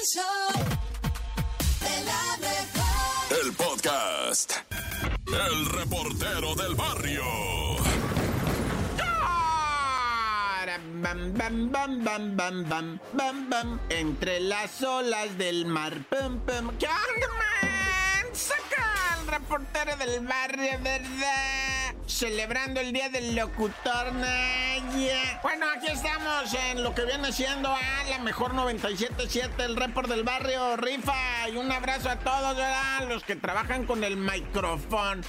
El show de la mejor. El podcast. El reportero del barrio. Bam, bam, bam, bam, bam, bam, bam, bam. Entre las olas del mar. Pum, pum. Saca al reportero del barrio, ¿verdad? Celebrando el día del locutor, Naya. Bueno, aquí estamos en lo que viene siendo a la mejor 97.7, el report del barrio, rifa. Y un abrazo a todos, ¿verdad? Los que trabajan con el micrófono.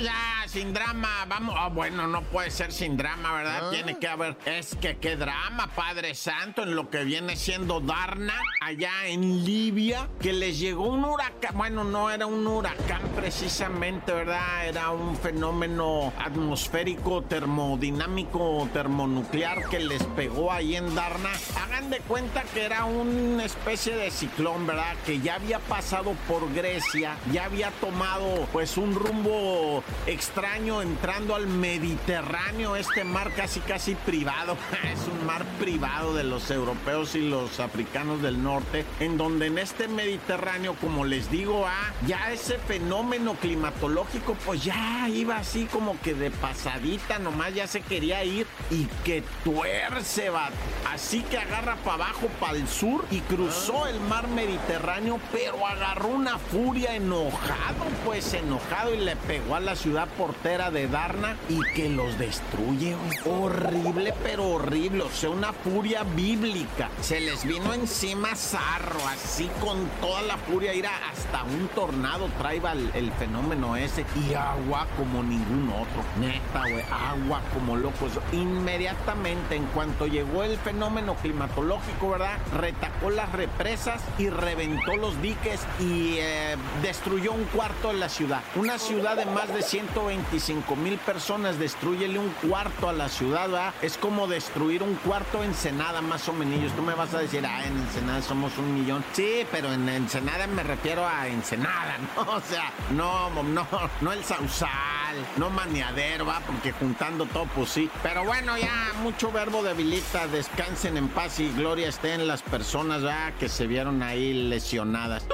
Ya, sin drama, vamos. Ah, bueno, no puede ser sin drama, ¿verdad? Tiene que haber. Es que qué drama, Padre Santo, en lo que viene siendo Darna, allá en Libia, que les llegó un huracán. Bueno, no era un huracán precisamente, ¿verdad? Era un fenómeno atmosférico, termodinámico, termonuclear que les pegó ahí en Darna. Hagan de cuenta que era una especie de ciclón, ¿verdad? Que ya había pasado por Grecia, ya había tomado, pues, un rumbo extraño entrando al Mediterráneo, este mar casi casi privado, es un mar privado de los europeos y los africanos del norte, en donde en este Mediterráneo, como les digo, ah, ya ese fenómeno climatológico pues ya iba así como que de pasadita, nomás ya se quería ir y que tuerce, va. Así que agarra para abajo, para el sur y cruzó el mar Mediterráneo, pero agarró una furia enojado, pues enojado y le pegó a la ciudad portera de Darna y que los destruye. Horrible, pero horrible. O sea, una furia bíblica. Se les vino encima zarro, así con toda la furia. Ir hasta un tornado traiba el, el, fenómeno ese. Y agua como ningún otro. Neta, güey. Agua como locos. Inmediatamente, en cuanto llegó el fenómeno climatológico, ¿verdad? Retacó las represas y reventó los diques y eh, destruyó un cuarto de la ciudad. Una ciudad de más de 125 mil personas, destruyele un cuarto a la ciudad, ¿verdad? Es como destruir un cuarto en Ensenada, más o menos. Tú me vas a decir, ah, en Ensenada somos un millón. Sí, pero en Ensenada me refiero a Ensenada, ¿no? O sea, no, no, no el Sausal, no Maniadero, ¿va? Porque juntando todo, pues sí. Pero bueno, ya mucho verbo debilita. Descansen en paz y gloria estén las personas, ¿verdad? Que se vieron ahí lesionadas.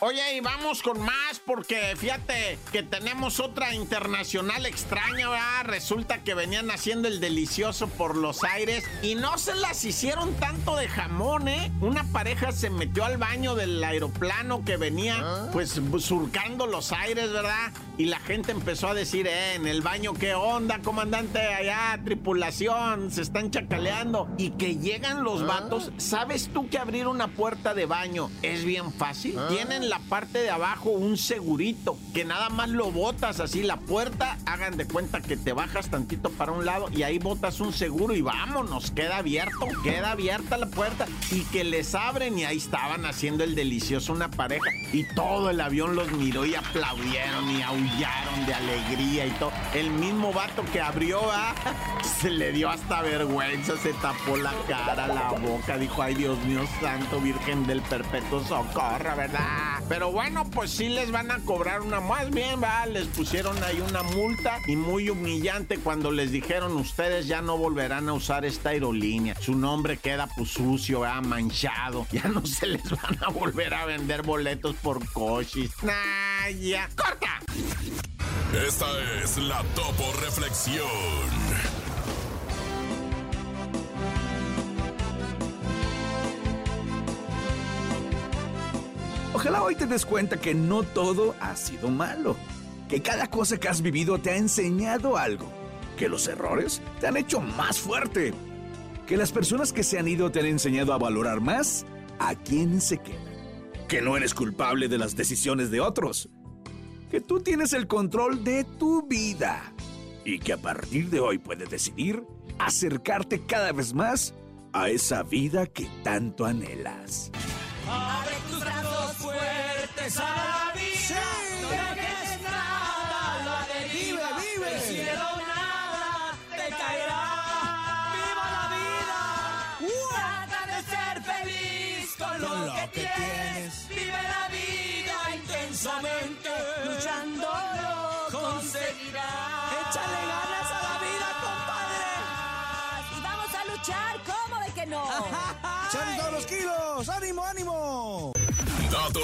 Oye, y vamos con más porque fíjate que tenemos otra internacional extraña, ¿verdad? Resulta que venían haciendo el delicioso por los aires y no se las hicieron tanto de jamón, ¿eh? Una pareja se metió al baño del aeroplano que venía pues surcando los aires, ¿verdad? Y la gente empezó a decir, eh, en el baño, ¿qué onda, comandante? Allá, tripulación, se están chacaleando. Y que llegan los vatos, ¿sabes tú que abrir una puerta de baño es bien fácil? Tienen la parte de abajo un que nada más lo botas así, la puerta, hagan de cuenta que te bajas tantito para un lado y ahí botas un seguro y vámonos, queda abierto, queda abierta la puerta y que les abren y ahí estaban haciendo el delicioso una pareja y todo el avión los miró y aplaudieron y aullaron de alegría y todo. El mismo vato que abrió, ¿ah? se le dio hasta vergüenza, se tapó la cara, la boca, dijo, ay Dios mío santo, Virgen del Perpetuo Socorro, ¿verdad? Pero bueno, pues sí les van a cobrar una más bien, va, les pusieron ahí una multa y muy humillante cuando les dijeron ustedes ya no volverán a usar esta aerolínea. Su nombre queda pues sucio, ¿verdad? manchado. Ya no se les van a volver a vender boletos por coches. Nah, ya. ¡Corta! Esta es la Topo Reflexión. Ojalá hoy te des cuenta que no todo ha sido malo, que cada cosa que has vivido te ha enseñado algo, que los errores te han hecho más fuerte, que las personas que se han ido te han enseñado a valorar más a quien se queda, que no eres culpable de las decisiones de otros, que tú tienes el control de tu vida y que a partir de hoy puedes decidir acercarte cada vez más a esa vida que tanto anhelas. Fuertes a la vida. No dejes nada a la deriva. Vive, vive. Del cielo nada te caerá. Viva la vida. Trata de ser feliz con lo, Con lo que, que tienes. tienes. Vive la vida intensamente. Luchando lo conseguirás. Échale ganas a la vida, compadre. Y vamos a luchar, ¿cómo de que no?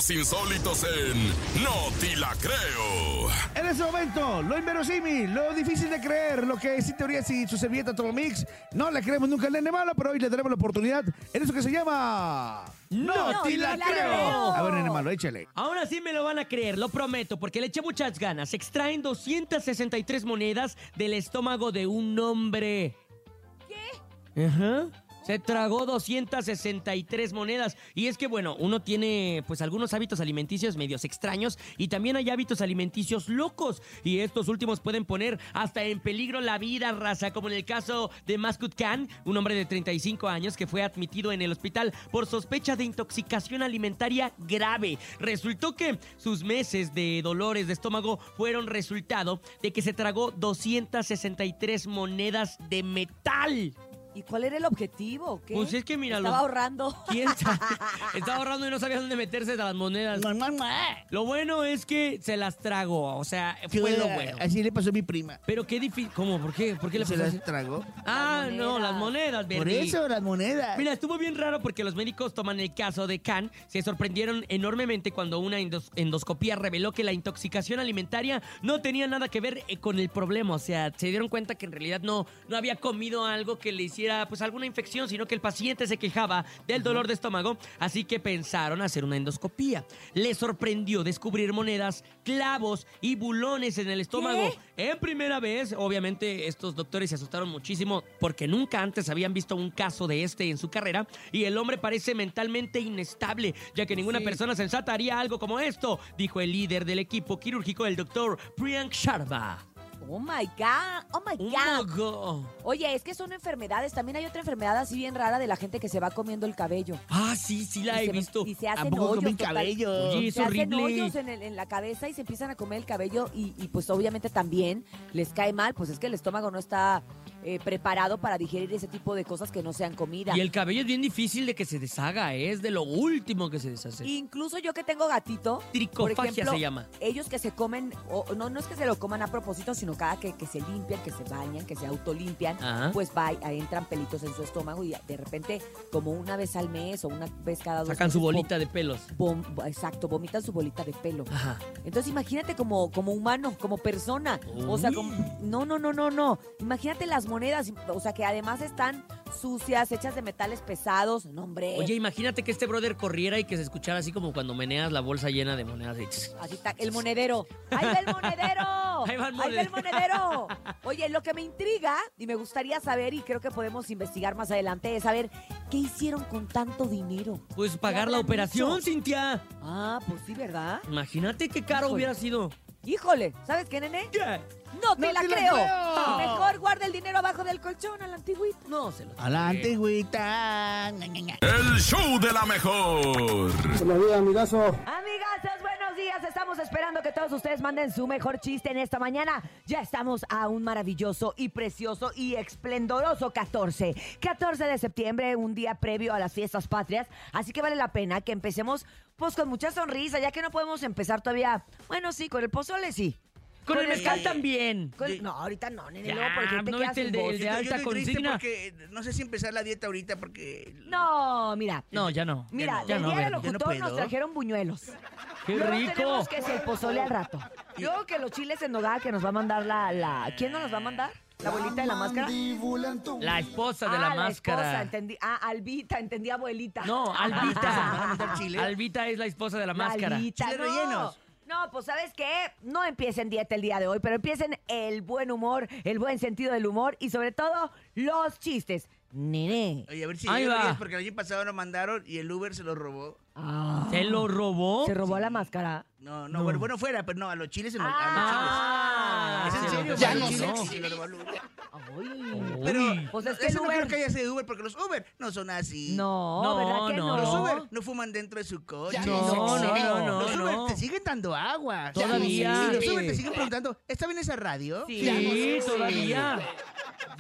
Datos insólitos en No Ti La Creo. En ese momento, lo inverosímil, lo difícil de creer, lo que sin teoría si su servilleta Thermomix, no le creemos nunca al nene malo, pero hoy le daremos la oportunidad en eso que se llama... ¡No, te la, creo! A ver, nene malo, échale. Ahora sí me lo van a creer, lo prometo, porque le eché muchas ganas. Extraen 263 monedas del estómago de un hombre. ¿Qué? Ajá. Se tragó 263 monedas. Y es que, bueno, uno tiene pues algunos hábitos alimenticios medios extraños y también hay hábitos alimenticios locos. Y estos últimos pueden poner hasta en peligro la vida, raza, como en el caso de Maskut Khan, un hombre de 35 años que fue admitido en el hospital por sospecha de intoxicación alimentaria grave. Resultó que sus meses de dolores de estómago fueron resultado de que se tragó 263 monedas de metal. ¿Y cuál era el objetivo? Pues es que mira, Estaba los- ahorrando. ¿Quién sabe? Estaba ahorrando y no sabía dónde meterse de las monedas. Lo bueno es que se las tragó, o sea, fue lo bueno. Así le pasó a mi prima. Pero qué difícil. ¿Cómo? ¿Por qué? ¿Por qué le Se pasó las así? tragó. Ah, Las no, las monedas, Por eso, las monedas. Mira, estuvo bien raro porque los médicos toman el caso de Khan. Se sorprendieron enormemente cuando una endos- endoscopía reveló que la intoxicación alimentaria no tenía nada que ver eh, con el problema. O sea, se dieron cuenta que en realidad no, no había comido algo que le hiciera pues alguna infección, sino que el paciente se quejaba del dolor de estómago. Así que pensaron hacer una endoscopía. Les sorprendió descubrir monedas, clavos y bulones en el estómago. En primera vez, obviamente, estos doctores se asustaron muchísimo porque nunca antes habían visto un caso de este en su carrera y el hombre parece mentalmente inestable, ya que ninguna persona sensata haría algo como esto, dijo el líder del equipo quirúrgico, el doctor Priyank Sharma. Oh my God. Oh my Oh my God. Oye, es que son enfermedades. También hay otra enfermedad así bien rara de la gente que se va comiendo el cabello. Ah, sí, sí la Y he se- visto. Y se ¿A hacen hoyos. total- cabello? Oye, es se hacen horrible. hoyos en, el- en la cabeza y se empiezan a comer el cabello y, y, pues obviamente también les cae mal, pues es que el estómago no está eh, preparado para digerir ese tipo de cosas que no sean comida. Y el cabello es bien difícil de que se deshaga, ¿eh? es de lo último que se deshace. Incluso yo que tengo gatito, por Tricofagia ejemplo, se llama. ellos que se comen, o, no, no es que se lo coman a propósito, sino cada que, que se limpian, que se bañan, que se autolimpian, Ajá. pues va, entran pelitos en su estómago y de repente, como una vez al mes o una vez cada dos Sacan su bolita de pelos. exacto, vomitan su bolita de pelo. Ajá. Entonces imagínate como, como humano, como persona. O sea, como- no, no, no, no, no. Imagínate las monedas, o sea, que además están sucias, hechas de metales pesados. No, hombre. Oye, imagínate que este brother corriera y que se escuchara así como cuando meneas la bolsa llena de monedas. Así está, el monedero. ¡Ahí va el monedero! Ahí va el el monedero! Oye, lo que me intriga y me gustaría saber, y creo que podemos investigar más adelante, es saber qué hicieron con tanto dinero. Pues pagar la operación? Cintia. Ah, pues sí, ¿verdad? Imagínate qué caro Híjole. hubiera sido. Híjole, ¿sabes qué, nene? ¿Qué? No te No la te la creo. creo. Mejor guarda el dinero abajo del colchón a la antigüita. No se lo A la antigüita. El show de la mejor. Amigazos, buenos días. Estamos esperando que todos ustedes manden su mejor chiste en esta mañana. Ya estamos a un maravilloso y precioso y esplendoroso 14. 14 de septiembre, un día previo a las fiestas patrias. Así que vale la pena que empecemos pues con mucha sonrisa, ya que no podemos empezar todavía. Bueno, sí, con el pozole sí. Con el Con el mezcal también. Con- no, ahorita no, nene, Ya, luego porque te ¿no quedas viste el de- el de yo alta consigna? porque no sé si empezar la dieta ahorita porque... No, mira. No, ya no. Mira, ya del no, día del locutor nos trajeron buñuelos. ¡Qué Luego rico! tenemos que es el pozole al rato. Luego que los chiles en nogada que nos va a mandar la, la... ¿Quién nos los va a mandar? ¿La abuelita de la máscara? La esposa de ah, la la máscara. esposa, entendí. Ah, Albita, entendí abuelita. No, ¿Van a Albita. chile? Albita es la esposa de la La máscara. Albita, no. rellenos. No, pues ¿sabes qué? No empiecen dieta el día de hoy, pero empiecen el buen humor, el buen sentido del humor y sobre todo los chistes. Nene. Oye, a ver si Ahí va. porque el año pasado lo mandaron y el Uber se lo robó. Ah, ¿Se lo robó? ¿Se robó la máscara? No, no, bueno, bueno fuera, pero no, a los chiles se lo Ah, a los chiles. ¿Es en se serio? Ya no sé no. si se lo robó el Uber. Ay. Pero Uy. Pues es no, que eso no Uber- creo que haya sido de Uber, porque los Uber no son así. No, No, ¿verdad que no, no? Los Uber no fuman dentro de su coche. no, no, no, no, Los Uber no. te siguen dando agua. Todavía. Los Uber te siguen preguntando, ¿está bien esa radio? Sí, todavía.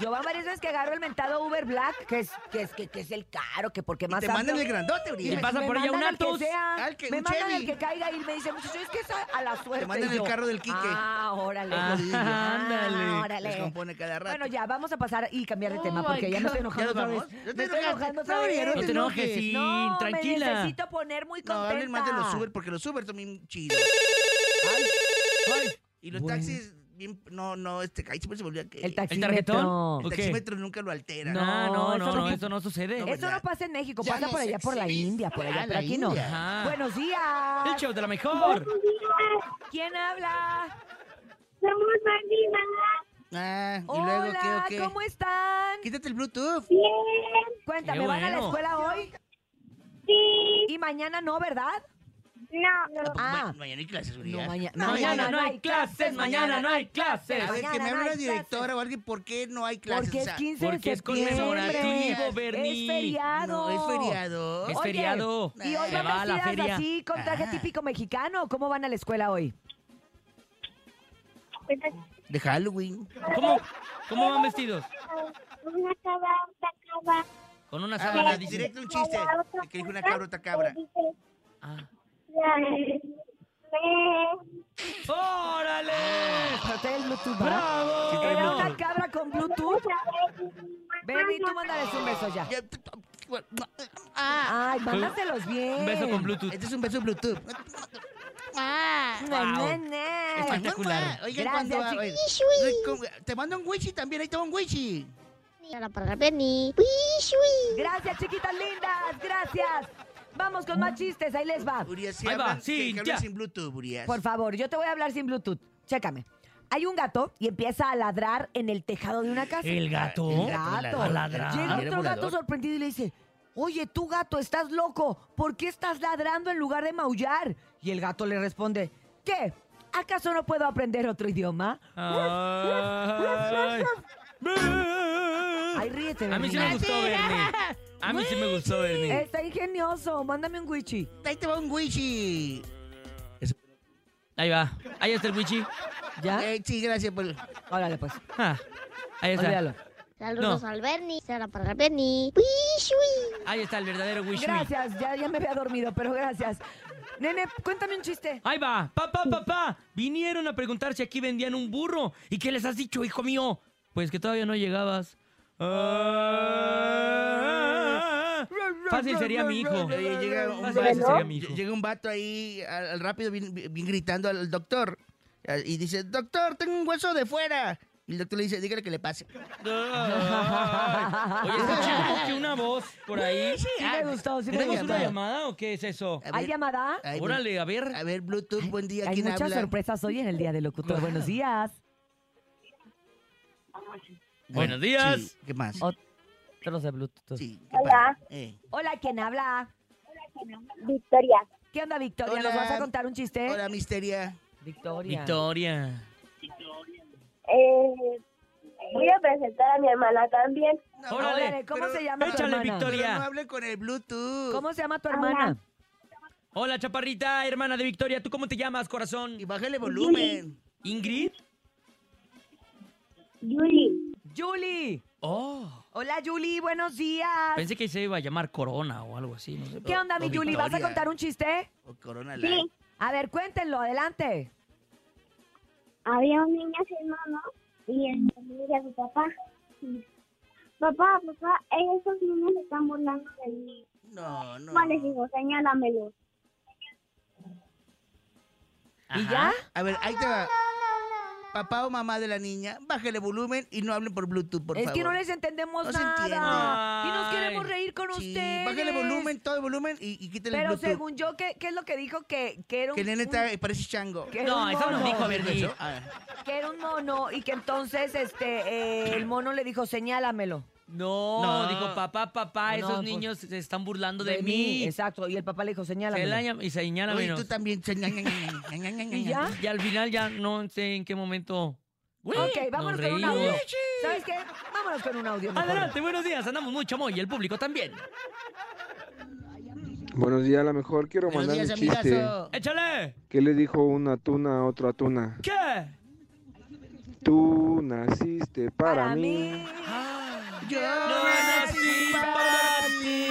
Yo van varias veces que agarro el mentado Uber Black, que es, que es, que, que es el caro, que porque Y más te mandan el grandote, Y Urias. pasa Me por ella un mandan el que Atos. sea. Al que- me un mandan Chevy. el que caiga y me dice, muchacho, es que es a, a la suerte. Te mandan el yo, carro del Quique. Ah, órale. Ah, Ah, ándale. órale. Descompone cada rato. Bueno, ya, vamos a pasar y cambiar de Oh tema, porque ya me estoy enojando ¿Ya otra vez. Me estoy enojando otra No, vez. No te enojes, sí, No, tranquila. me necesito poner muy No, contenta. hablen más de los Uber porque los Uber son bien chidos. Ay, ay. Y los Bueno. taxis, bien, no, no, este, ahí siempre se me olvida que El tarjetón? taxímetro. el ¿O qué? taxímetro nunca lo altera. No, No, no, eso no, no- no, eso no sucede. No, Eso no pasa en México, Ya pasa por allá por la. India, por allá, Ah, pero la aquí no. Buenos días. El show de la mejor. ¿Quién habla? Somos Marina. Ah, y Hola, luego, ¿qué o qué? ¿cómo están? Quítate el Bluetooth. Bien. Cuéntame, ¿van a la escuela hoy? Sí. Y mañana no, ¿verdad? No. Ah. Ma- mañana hay clases, No, maña- Mañana mañana no hay clases, mañana no hay clases. A ver, que me no hable la directora o alguien, ¿por qué no hay clases? Porque es sea, 15 de Porque es conmemorativo, Bernie. Es feriado. No, es feriado. Es Oye, feriado. Y hoy van va a la vestidas feria. así con traje Ah. típico mexicano. ¿Cómo van a la escuela hoy? De Halloween. ¿Cómo, ¿Cómo van vestidos? Una cabra, otra cabra. Con una Ah, sábana, dice. directo un chiste. Que dijo una cabra, otra cabra. Ah. ¡Órale! Trae el Bluetooth, ¿va? ¡Bravo! Era una cabra con Bluetooth. Bernie, tú mándales un beso ya. Ah, Ay, mándaselos bien. Un beso con Bluetooth. este es un beso Bluetooth. Ne, ne, ne. Espectacular. Oigan, Gracias, cuando ¿cómo- te mando un wishi también, ahí te va un wishi. Ahora para Benny. Gracias, chiquitas lindas. Gracias. Vamos con más chistes. Ahí les va. Urias, si Ahí va, hablan, sí, que, ya. sin Bluetooth, Urias. Por favor, yo te voy a hablar sin Bluetooth. Chécame. Hay un gato y empieza a ladrar en el tejado de una casa. ¿El gato? El gato. A ladrar. Llega Era otro volador. gato sorprendido y le dice, oye, tú gato, estás loco. ¿Por qué estás ladrando en lugar de maullar? Y el gato le responde, ¿qué? ¿Acaso no puedo aprender otro idioma? Ay. Ay, ríete, A mí sí me gustó, Bernie. A mí sí me gustó, Bernie. Está ingenioso. Mándame un wichi. Ahí te va un wishi. Ahí va. Ahí está el wichi. ¿Ya? Eh, sí, gracias por... Órale, pues. Ah, ahí está. Olvídalo. Saludos No. al Bernie. Ahora para Benny. Ahí está el verdadero wishi. Gracias. Ya, ya me había dormido, pero gracias. Nene, cuéntame un chiste. Ahí va. Papá, papá. Vinieron a preguntar si aquí vendían un burro. ¿Y qué les has dicho, hijo mío? Pues que todavía no llegabas. Ah. Fácil sería mi hijo. Llega un, Fácil vato, sería mi hijo. llega un vato ahí al, al rápido, bien, bien gritando al doctor. Y dice, doctor, tengo un hueso de fuera. Y el doctor le dice, dígale que le pase. Ay. Oye, escuché como que una voz por ahí. Sí me gustó, sí me ¿Tenemos una llamada o qué es eso? A ¿Hay ver, llamada? ay, Órale, a ver. A ver, Bluetooth, buen día, Hay ¿quién muchas habla? sorpresas hoy en el Día del Locutor. Buenos días. Buenos días. Sí, ¿Qué más? Otros de Bluetooth. Sí, ¿qué Hola. Eh. Hola, ¿quién habla? Victoria. ¿Qué onda, Victoria? ¿Nos Hola. vas a contar un chiste? Hola, Misteria. Victoria. Victoria. Eh, voy a presentar a mi hermana también. No, Órale, Órale, ¿cómo pero- se llama tu échale, hermana? Victoria. Pero no hable con el Bluetooth. ¿Cómo se llama tu hermana? Hola, chaparrita, hermana de Victoria. ¿Tú cómo te llamas, corazón? Y bájale volumen. ¿Ingrid? Yuli. Julie. Oh. Hola, Julie, buenos días. Pensé que se iba a llamar Corona o algo así. No sé. ¿Qué onda, o mi Julie? ¿Vas a Victoria. contar un chiste? O Corona Light. Sí. A ver, cuéntenlo, adelante. Había un niño sin mamá y él le dice a su papá. Papá, papá, esos niños se están burlando de mí. No, no. ¿Cuál es, hijo? Señálamelo. ¿Y Ajá. ya? A ver, ahí te va. Papá o mamá de la niña, bájale volumen y no hablen por Bluetooth, por es favor. que no les entendemos No se nada. entiende. Y nos queremos reír con Sí, ustedes. bájale volumen, todo el volumen y, y quítale el Pero Bluetooth. según yo, ¿qué, qué es lo que dijo? Que, que era un, Que nene está, parece chango. No, eso no mono. dijo. ¿Eso? Ah, Que era un mono y que entonces este eh, el mono le dijo, señálamelo. No, No. dijo papá, papá, No, esos pues, niños se están burlando de, mí. Exacto. Y el papá le dijo, Se señálamelo. la llama- y señala Oye, menos. tú también. ¿Y ya? Y al final ya no sé en qué momento. Ok, vámonos nos con un reímos. audio. ¿Sabes qué? Vámonos con un audio. mejor. Adelante, buenos días. Andamos muy chamoy y el público también. Buenos días, a lo mejor quiero Buenos mandar días, un chiste. amigazo. ¡Échale! ¿Qué le dijo una tuna a otra tuna? ¿Qué? Tú naciste para, Para mí. Yo No nací para ti.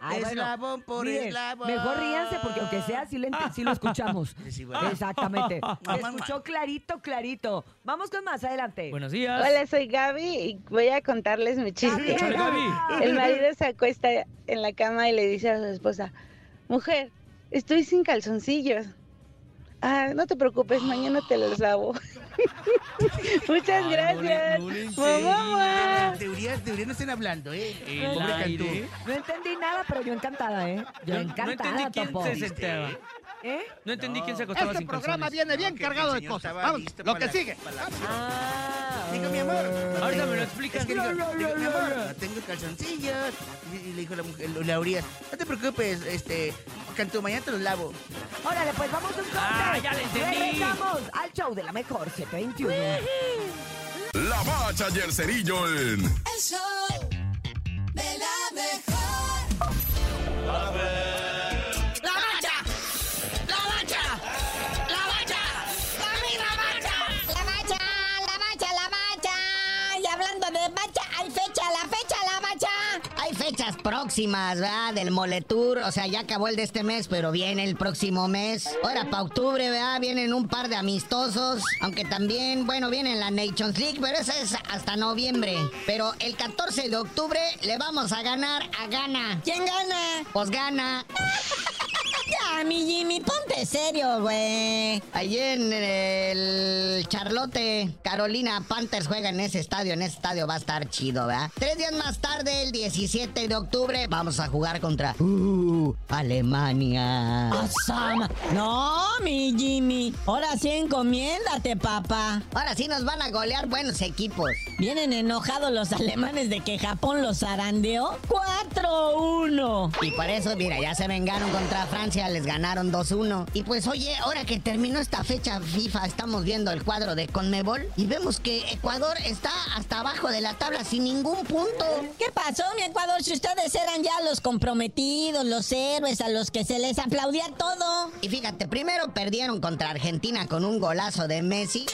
Ay, bueno, Eslabón por miren, eslabón. Mejor ríanse porque aunque sea sí, le sí lo escuchamos. Exactamente. Se escuchó clarito, clarito. Vamos con más, adelante. Buenos días. Hola, soy Gaby y voy a contarles mi chiste. El marido se acuesta en la cama y le dice a su esposa, mujer, estoy sin calzoncillos. Ah, no te preocupes, mañana te los lavo. Muchas gracias. Teorías no estén hablando, ¿eh? Pobre Cantú. No entendí nada, pero yo encantada, ¿eh? Yo No, no encantada, entendí quién se sentaba. ¿Eh? No entendí quién se acostaba Este sin programa calzones. viene bien cargado de cosas. Vamos, lo que sigue. Ah. Digo, mi amor. no Ahorita me lo explicas. Es que digo, digo, mi amor, no tengo calzoncillos. Y, y le dijo la mujer, la Urias, no te preocupes, este, Cantú, mañana te los lavo. Órale, pues vamos a un corte. Ah, ya le entendí. Regresamos al show de la mejor 721. La bacha y el cerillo en El show de la mejor. ¡La bacha! Próximas, ¿verdad? Del Moletour. O sea, ya acabó el de este mes, pero viene el próximo mes. Ahora, para octubre, ¿verdad? Vienen un par de amistosos. Aunque también, bueno, viene la Nations League, pero esa es hasta noviembre. Pero el 14 de octubre le vamos a ganar a Gana. ¿Quién gana? Pues gana. Ya, mi Jimmy, ponte serio, güey. Allí en el Charlotte, Carolina Panthers juega en ese estadio. En ese estadio va a estar chido, ¿verdad? Tres días más tarde, el 17 de octubre, vamos a jugar contra uh, Alemania. Awesome. No, mi Jimmy. Ahora sí encomiéndate, papá. Ahora sí nos van a golear buenos equipos. Vienen enojados los alemanes de que Japón los zarandeó. 4-1. Y por eso, mira, ya se vengaron contra Francia, les ganaron 2-1. Y pues, oye, ahora que terminó esta fecha FIFA, estamos viendo el cuadro de Conmebol y vemos que Ecuador está hasta abajo de la tabla sin ningún punto. ¿Qué pasó, mi Ecuador? Si ustedes eran ya los comprometidos, los héroes a los que se les aplaudía todo. Y fíjate, primero perdieron contra Argentina con un golazo de Messi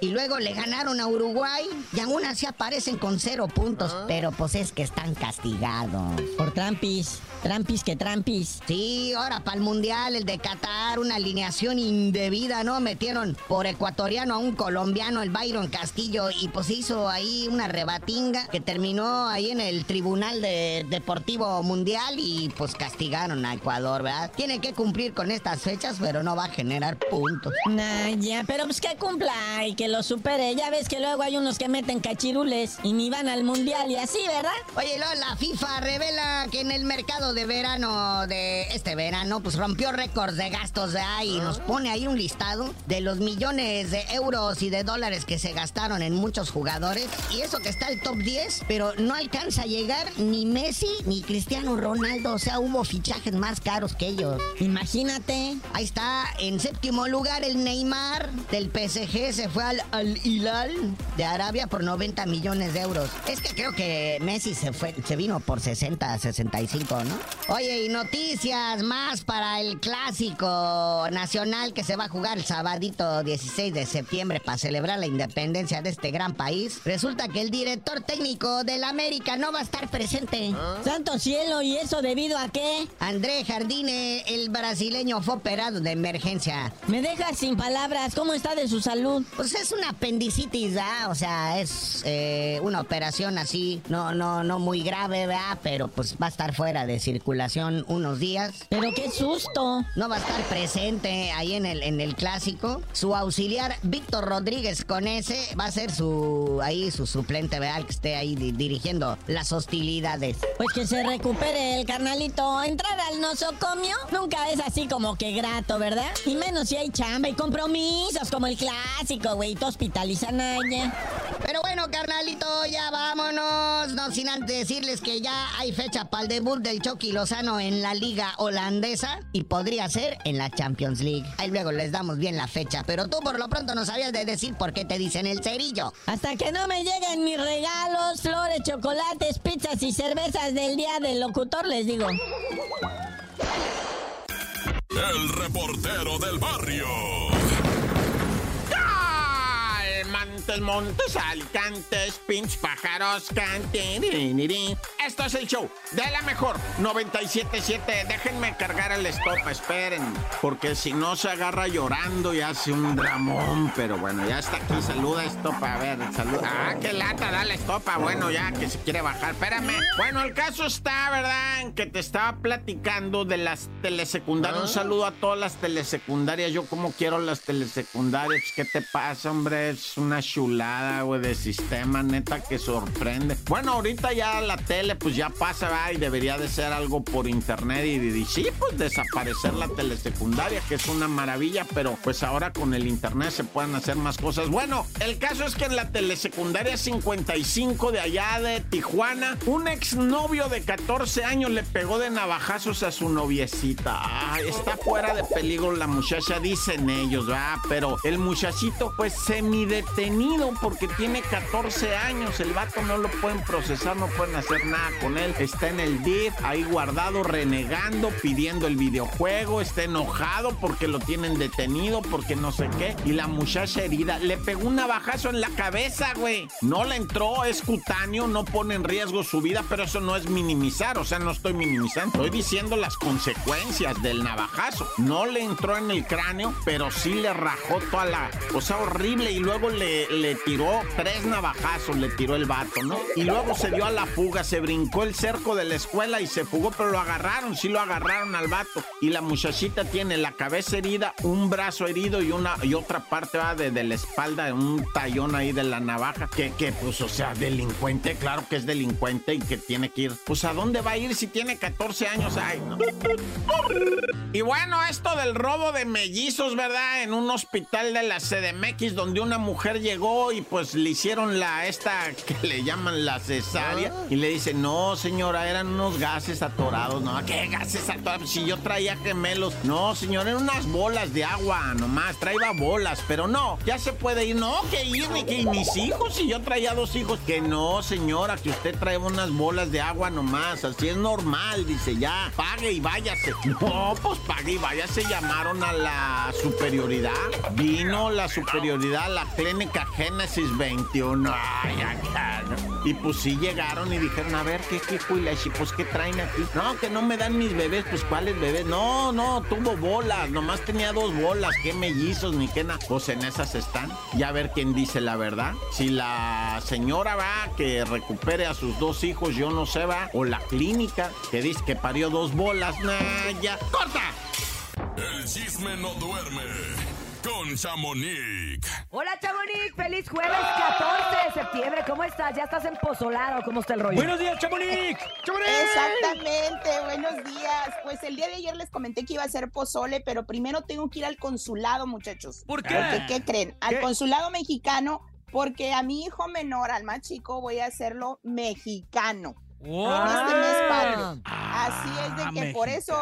y luego le ganaron a Uruguay y aún así aparecen con cero puntos, pero pues es que están castigados. Por trampis. Trampis que trampis. Sí, ahora para el Mundial, el de Qatar, una alineación indebida, ¿no? Metieron por ecuatoriano a un colombiano, el Byron Castillo, y pues hizo ahí una rebatinga que terminó ahí en el Tribunal de Deportivo Mundial y pues castigaron a Ecuador, ¿verdad? Tiene que cumplir con estas fechas, pero no va a generar puntos. Nah, ya, pero pues que cumpla y que lo supere. Ya ves que luego hay unos que meten cachirules y ni van al mundial y así, ¿verdad? Oye, luego la FIFA revela que en el mercado de verano de este verano, pues rompió récords de gastos de ahí y nos pone ahí un listado de los millones de euros y de dólares que se gastaron en muchos jugadores. Y eso que está el top 10, pero no alcanza a llegar ni Messi ni Cristiano Ronaldo. O sea, hubo fichajes más caros que ellos. Imagínate. Ahí está, en séptimo lugar el Neymar del PSG se fue al, al Hilal de Arabia por 90 millones de euros. Es que creo que Messi se fue, se vino por 60, 65, ¿no? Oye, y noticias más para el clásico nacional que se va a jugar el sabadito 16 de septiembre para celebrar la independencia de este gran país. Resulta que el director técnico del América no va a estar presente. Santo cielo, ¿y eso debido a qué? André Jardine, el brasileño, fue operado de emergencia. Me dejas sin palabras. ¿Cómo está de su salud? Pues es una apendicitis, ¿verdad? O sea, es eh, una operación así, no, no, no muy grave, ¿verdad? Pero pues va a estar fuera de circulación unos días. Pero qué susto. No va a estar presente ahí en el, en el clásico. Su auxiliar, Víctor Rodríguez con ese, va a ser su ahí su suplente, ¿verdad? Que esté ahí di- dirigiendo las hostilidades. Pues que se recupere el carnalito. Entrar al nosocomio nunca es así como que grato, ¿verdad? Y menos si hay chamba y compromisos como el clásico, güey. Te hospitalizan a ella. Pero bueno, carnalito, ya vámonos. No sin antes decirles que ya hay fecha para el debut del Chucky Lozano en la liga holandesa y podría ser en la Champions League. Ahí luego les damos bien la fecha, pero tú por lo pronto no sabías de decir por qué te dicen el cerillo. Hasta que no me lleguen mis regalos, flores, chocolates, pizzas y cervezas del día del locutor, les digo. El reportero del barrio. Montes, montes, alicantes, pinch, pájaros, canten. Esto es el show de la mejor 977. Déjenme cargar el stop, esperen, porque si no se agarra llorando y hace un dramón. Pero bueno, ya está aquí. Saluda estopa, a ver, saluda. Ah, qué lata, dale estopa. Bueno, ya que se quiere bajar. Espérame. Bueno, el caso está, ¿verdad? En que te estaba platicando de las telesecundarias. Un saludo a todas las telesecundarias. Yo como quiero las telesecundarias. ¿Qué te pasa, hombre? Es una chulada, güey, de sistema, neta, que sorprende. Bueno, ahorita ya la tele, pues ya pasa, ¿verdad? Y debería de ser algo por internet. Y, y sí, pues desaparecer la telesecundaria, que es una maravilla. Pero pues ahora con el internet se pueden hacer más cosas. Bueno, el caso es que en la telesecundaria 55 de allá de Tijuana, un exnovio de 14 años le pegó de navajazos a su noviecita. Ay, está fuera de peligro la muchacha, dicen ellos, ¿verdad? Pero el muchachito pues semidetenido porque tiene 14 años. El vato no lo pueden procesar, no pueden hacer nada con él. Está en el DIF, ahí guardado, renegando, pidiendo el videojuego. Está enojado porque lo tienen detenido, porque no sé qué. Y la muchacha herida le pegó un navajazo en la cabeza, güey. No le entró, es cutáneo, no pone en riesgo su vida, pero eso no es minimizar, o sea, no estoy minimizando. Estoy diciendo las consecuencias del navajazo. No le entró en el cráneo, pero sí le rajó toda la cosa horrible y luego le, le tiró tres navajazos, le tiró el vato, ¿no? Y luego se dio a la fuga, se brincó el cerco de la escuela y se fugó, pero lo agarraron, sí lo agarraron al vato. Y la muchachita tiene la cabeza herida, un brazo herido y una y otra parte va de, de la espalda, un tallón ahí de la navaja, que, que pues, o sea, delincuente, claro que es delincuente y que tiene que ir. Pues, ¿a dónde va a ir si tiene 14 años? Ay, no. Y bueno, esto del robo de mellizos, ¿verdad? En un hospital de la CDMX donde una mujer llegó y pues le hicieron la esta que le llaman la cesárea y le dice, no señora, eran unos gases atorados, ¿no? ¿Qué gases atorados? Si yo traía gemelos. No, señora, eran unas bolas de agua nomás, traía bolas, pero no, ya se puede ir. No, que ir, ni que y mis hijos, si yo traía dos hijos. Que no, señora, que usted trae unas bolas de agua nomás, así es normal, dice, ya, pague y váyase. No, pues pague y váyase, llamaron a la superioridad. Vino la superioridad la clínica Génesis 21. Ay, acá, ¿no? Y pues sí llegaron y dijeron, a ver, ¿qué, qué y Pues, ¿qué traen aquí? No, que no me dan mis bebés, pues, ¿cuáles bebés? No, no, tuvo bolas, nomás tenía dos bolas, qué mellizos, ni qué nada. Pues en esas están. Ya a ver quién dice la verdad. Si la señora va que recupere a sus dos hijos, yo no sé, va. O la clínica que dice que parió dos bolas, nah, ya. ¡Corta! El chisme no duerme con Chamonix. Hola, Chamonix. Feliz jueves 14 de septiembre. ¿Cómo estás? ¿Ya estás empozolado? ¿Cómo está el rollo? Buenos días, Chamonix. Exactamente, buenos días. Pues el día de ayer les comenté que iba a ser pozole, pero primero tengo que ir al consulado, muchachos. ¿Por qué? Porque, ¿qué creen? Al ¿Qué? consulado mexicano, porque a mi hijo menor, al más chico, voy a hacerlo mexicano. En este mes patrio. Ah, Así es de que por eso.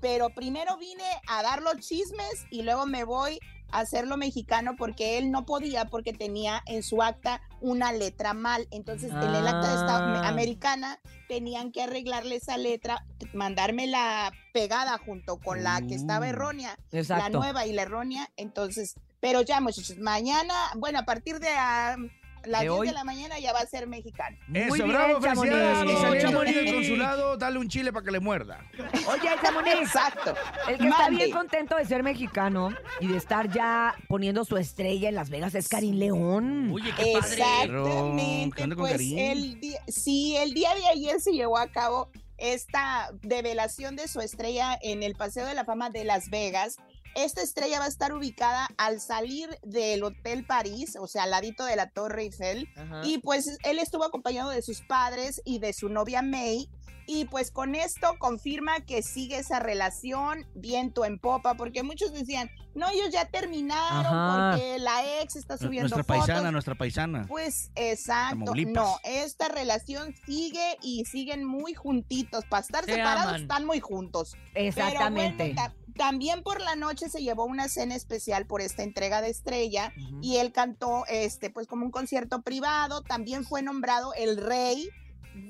Pero primero vine a dar los chismes y luego me voy a hacerlo mexicano porque él no podía porque tenía en su acta una letra mal. Entonces, en el acta de esta Ah. americana tenían que arreglarle esa letra, mandármela pegada junto con la que estaba Uh. errónea, la Exacto. nueva y la errónea. Entonces, pero ya, muchachos, mañana, bueno, a partir de ah, las ¿De 10 hoy? de la mañana ya va a ser mexicano. Eso, Muy bien, bravo, Chamonix. felicidades. Chamonix. del consulado, dale un chile para que le muerda. Oye, Chamonix. Exacto. El que está Mande. bien contento de ser mexicano y de estar ya poniendo su estrella en Las Vegas es Karim León. Oye, qué padre. Exactamente. ¿Qué Pues Karim? el día, sí, el día de ayer se llevó a cabo esta develación de su estrella en el Paseo de la Fama de Las Vegas. Esta estrella va a estar ubicada al salir del Hotel París, o sea, al ladito de la Torre Eiffel. Ajá. Y pues él estuvo acompañado de sus padres y de su novia May. Y pues con esto confirma que sigue esa relación viento en popa, porque muchos decían, no, ellos ya terminaron Ajá. porque la ex está subiendo Nuestra fotos. paisana, nuestra paisana. Pues exacto, Tamaulipas. no, esta relación sigue y siguen muy juntitos. Para estar Se separados aman. están muy juntos. Exactamente. Pero bueno, ta- también por la noche se llevó una cena especial por esta entrega de estrella y él cantó este pues como un concierto privado, también fue nombrado el rey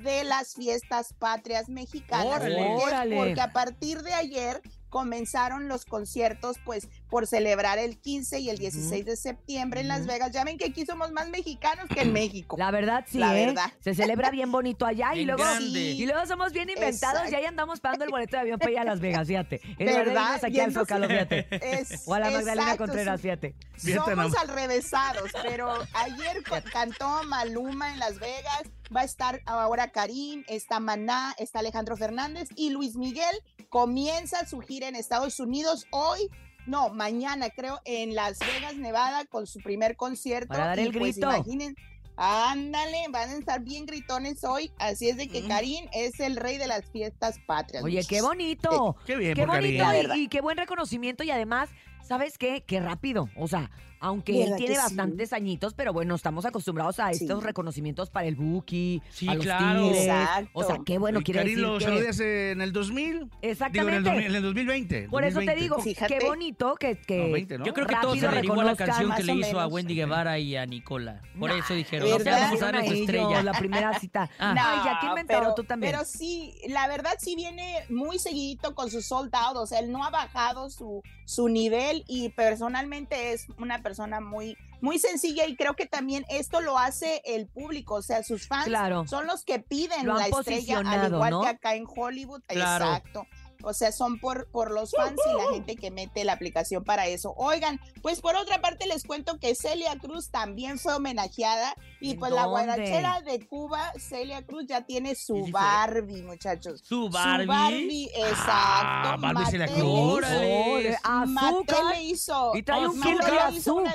de las fiestas patrias mexicanas Órale. porque, Órale. porque a partir de ayer comenzaron los conciertos, pues, por celebrar el 15 y el 16 de septiembre en Las. Vegas. Ya ven que aquí somos más mexicanos que en México. La verdad, sí, La ¿eh? verdad. Se celebra bien bonito allá y luego, y luego somos bien inventados Exacto. y ahí andamos pagando el boleto de avión para ir a Las Vegas, fíjate. En ¿Verdad? aquí al Zócalo, fíjate. Es- O a la Magdalena exacto, Contreras, fíjate. Somos nomás. al revésados, pero ayer cantó Maluma en Las Vegas, va a estar ahora Karim, está Maná, está Alejandro Fernández y Luis Miguel comienza su gira en Estados Unidos hoy. No, mañana creo en Las Vegas, Nevada, con su primer concierto. Para dar Y, el pues, grito. imaginen, ándale, van a estar bien gritones hoy. Así es de que Karim es el rey de las fiestas patrias. Oye, qué bonito. Qué bien, Qué por bonito y, y qué buen reconocimiento y además, ¿sabes qué? Qué rápido. O sea, aunque él ¿Verdad tiene que sí? bastantes añitos, pero bueno, estamos acostumbrados a Sí. estos reconocimientos para el Buki, Sí, a los claro. Tigres. Exacto. O sea, qué bueno Y quiere decir lo que- saludé hace en el 2000. Digo, en Exactamente. el, 2000 en el 2020. Por eso te 2020. digo, Fíjate. qué bonito que, que No, 20, ¿no? Yo creo que todos se averiguó la canción que le hizo a. Wendy Guevara y a Nicola. Por Nah, eso dijeron, ¿verdad? "Ya vamos a dar estrella. La primera cita. Ah. Ay, ya que No, inventado pero- tú también. Pero sí, la verdad sí viene muy seguidito con su sold out, o sea, él no ha bajado su, su nivel y personalmente es una persona muy, muy sencilla y creo que también esto lo hace el público, o sea, sus fans Claro. son los que piden Lo la estrella, al igual ¿no? que acá en Hollywood, Claro. exacto. O sea, son por, por los fans y la gente que mete la aplicación para eso. Oigan, pues por otra parte les cuento que Celia Cruz también fue homenajeada y ¿En pues la guarachera de Cuba, Celia Cruz, ya tiene ¿Sí su? Barbie, muchachos. ¿Su Su Barbie? Barbie, exacto. Ah, Barbie Celia Cruz. Azúcar. le hizo. Y trae un kilo de le hizo una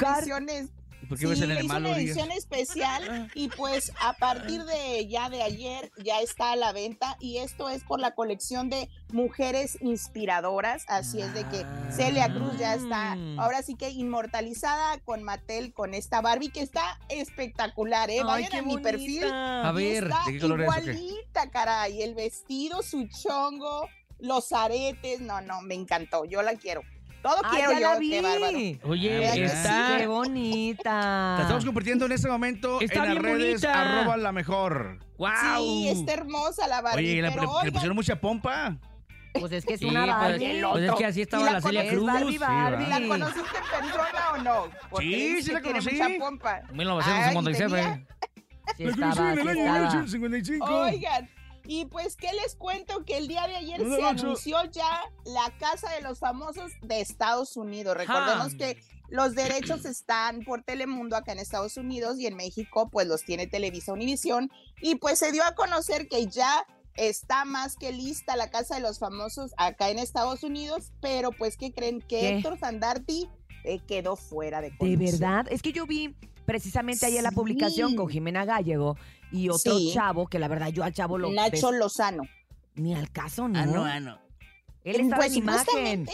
azúcar. edición es- ¿Y por qué Sí, en le hizo malo una edición especial y pues a partir de ya de ayer ya está a la venta y esto es por la colección de mujeres inspiradoras, así es de que Celia Cruz ya está Mm. ahora sí que inmortalizada con Mattel con esta Barbie que está espectacular, eh, Ay, vayan qué a mi perfil. A ver, está ¿de qué color es o qué? igualita, caray, el vestido, su chongo, los aretes, no, no, me encantó, yo la quiero. Todo Ah, quiero ya yo, la vi. qué bárbaro. Oye, que está... Qué bonita. La estamos compartiendo en este momento Está en las bien redes bonita. arroba la mejor. ¡Wow! Sí, está hermosa la Barbie. Oye, ¿y le, pero le- le oigan, pusieron mucha pompa. Pues es que es Sí, una pues, Barbie. pues es que así ¿Y estaba la la Celia Cruz. Barbie, Barbie. ¿La conociste en persona o no? Porque Sí, dice sí que la tiene conocí. mucha pompa. 1957. Ay, Sí estaba, sí estaba. 1955. Oigan, y pues, ¿qué les cuento? Que el día de ayer se anunció ya la Casa de los Famosos de Estados Unidos. Recordemos Ah. que los derechos están por Telemundo acá en Estados Unidos y en México pues los tiene Televisa Univisión. Y pues se dio a conocer que ya está más que lista la Casa de los Famosos acá en Estados Unidos, pero pues, ¿qué creen? Que ¿Qué? Héctor Sandarti eh, quedó fuera de De condición. verdad, es que yo vi precisamente ayer la Sí. publicación con Jimena Gallego y otro Sí. chavo, que la verdad yo al chavo lo Nacho Lozano. ni al caso, ¿no? Ah, no, ah, no. Él estaba Pues en imagen.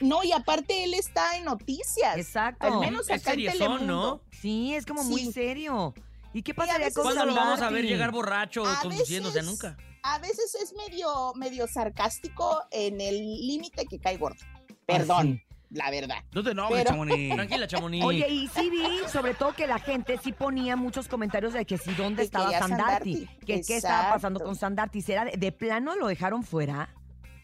No, y aparte él está en noticias. Exacto. Al menos Es acá en Telemundo. ¿no? Sí, es como muy serio. ¿Y qué pasaría veces- con ¿Cuándo lo vamos a ver llegar borracho A conduciéndose? veces- Nunca. A veces es medio, medio sarcástico en el límite que cae gordo. Perdón, la verdad. No te enojes, Pero- Chamonix. Tranquila, Chamonix. Oye, y sí vi, sobre todo que la gente sí ponía muchos comentarios de que sí, ¿dónde estaba Sandarti? Sandarti. Que qué estaba pasando con Sandarti. ¿Será de, de plano lo dejaron fuera?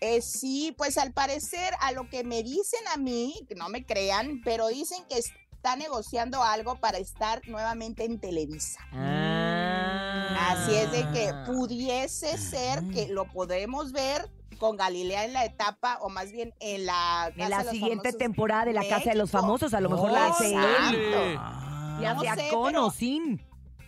Eh, sí, pues al parecer, a lo que me dicen a mí, que no me crean, pero dicen que está negociando algo para estar nuevamente en Televisa. Ah. Así es de que pudiese ser que lo podremos ver con Galilea en la etapa, o más bien en la En la de los siguiente Famosos temporada de la Casa de los. Famosos, a lo mejor la hace él. ¡Órale! Ah. Ya No sea sé, con pero- o sin.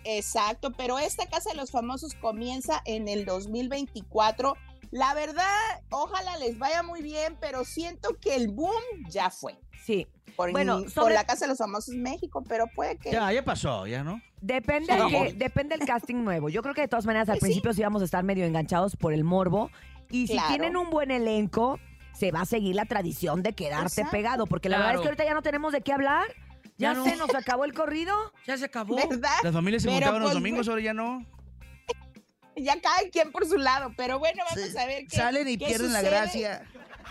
Exacto, pero esta Casa de los Famosos comienza en el 2024. La verdad, ojalá les vaya muy bien, pero siento que el boom ya fue. Sí. Por, Bueno, por sobre- la Casa de los Famosos México, pero puede que... Ya, ya pasó, ya, ¿no? Depende, Sí. que- depende del casting nuevo. Yo creo que de todas maneras al Pues sí. principio sí vamos a estar medio enganchados por el morbo. Y si Claro. tienen un buen elenco, se va a seguir la tradición de quedarte Exacto. pegado. Porque la verdad es que ahorita ya no tenemos de qué hablar. Ya, Ya no. se nos acabó el corrido. Ya se acabó. ¿Verdad? Las familias se Pero, juntaban los pues, domingos, ahora ya no. Ya cada quien por su lado, pero bueno, vamos Sí. a ver qué Salen y qué pierden la gracia.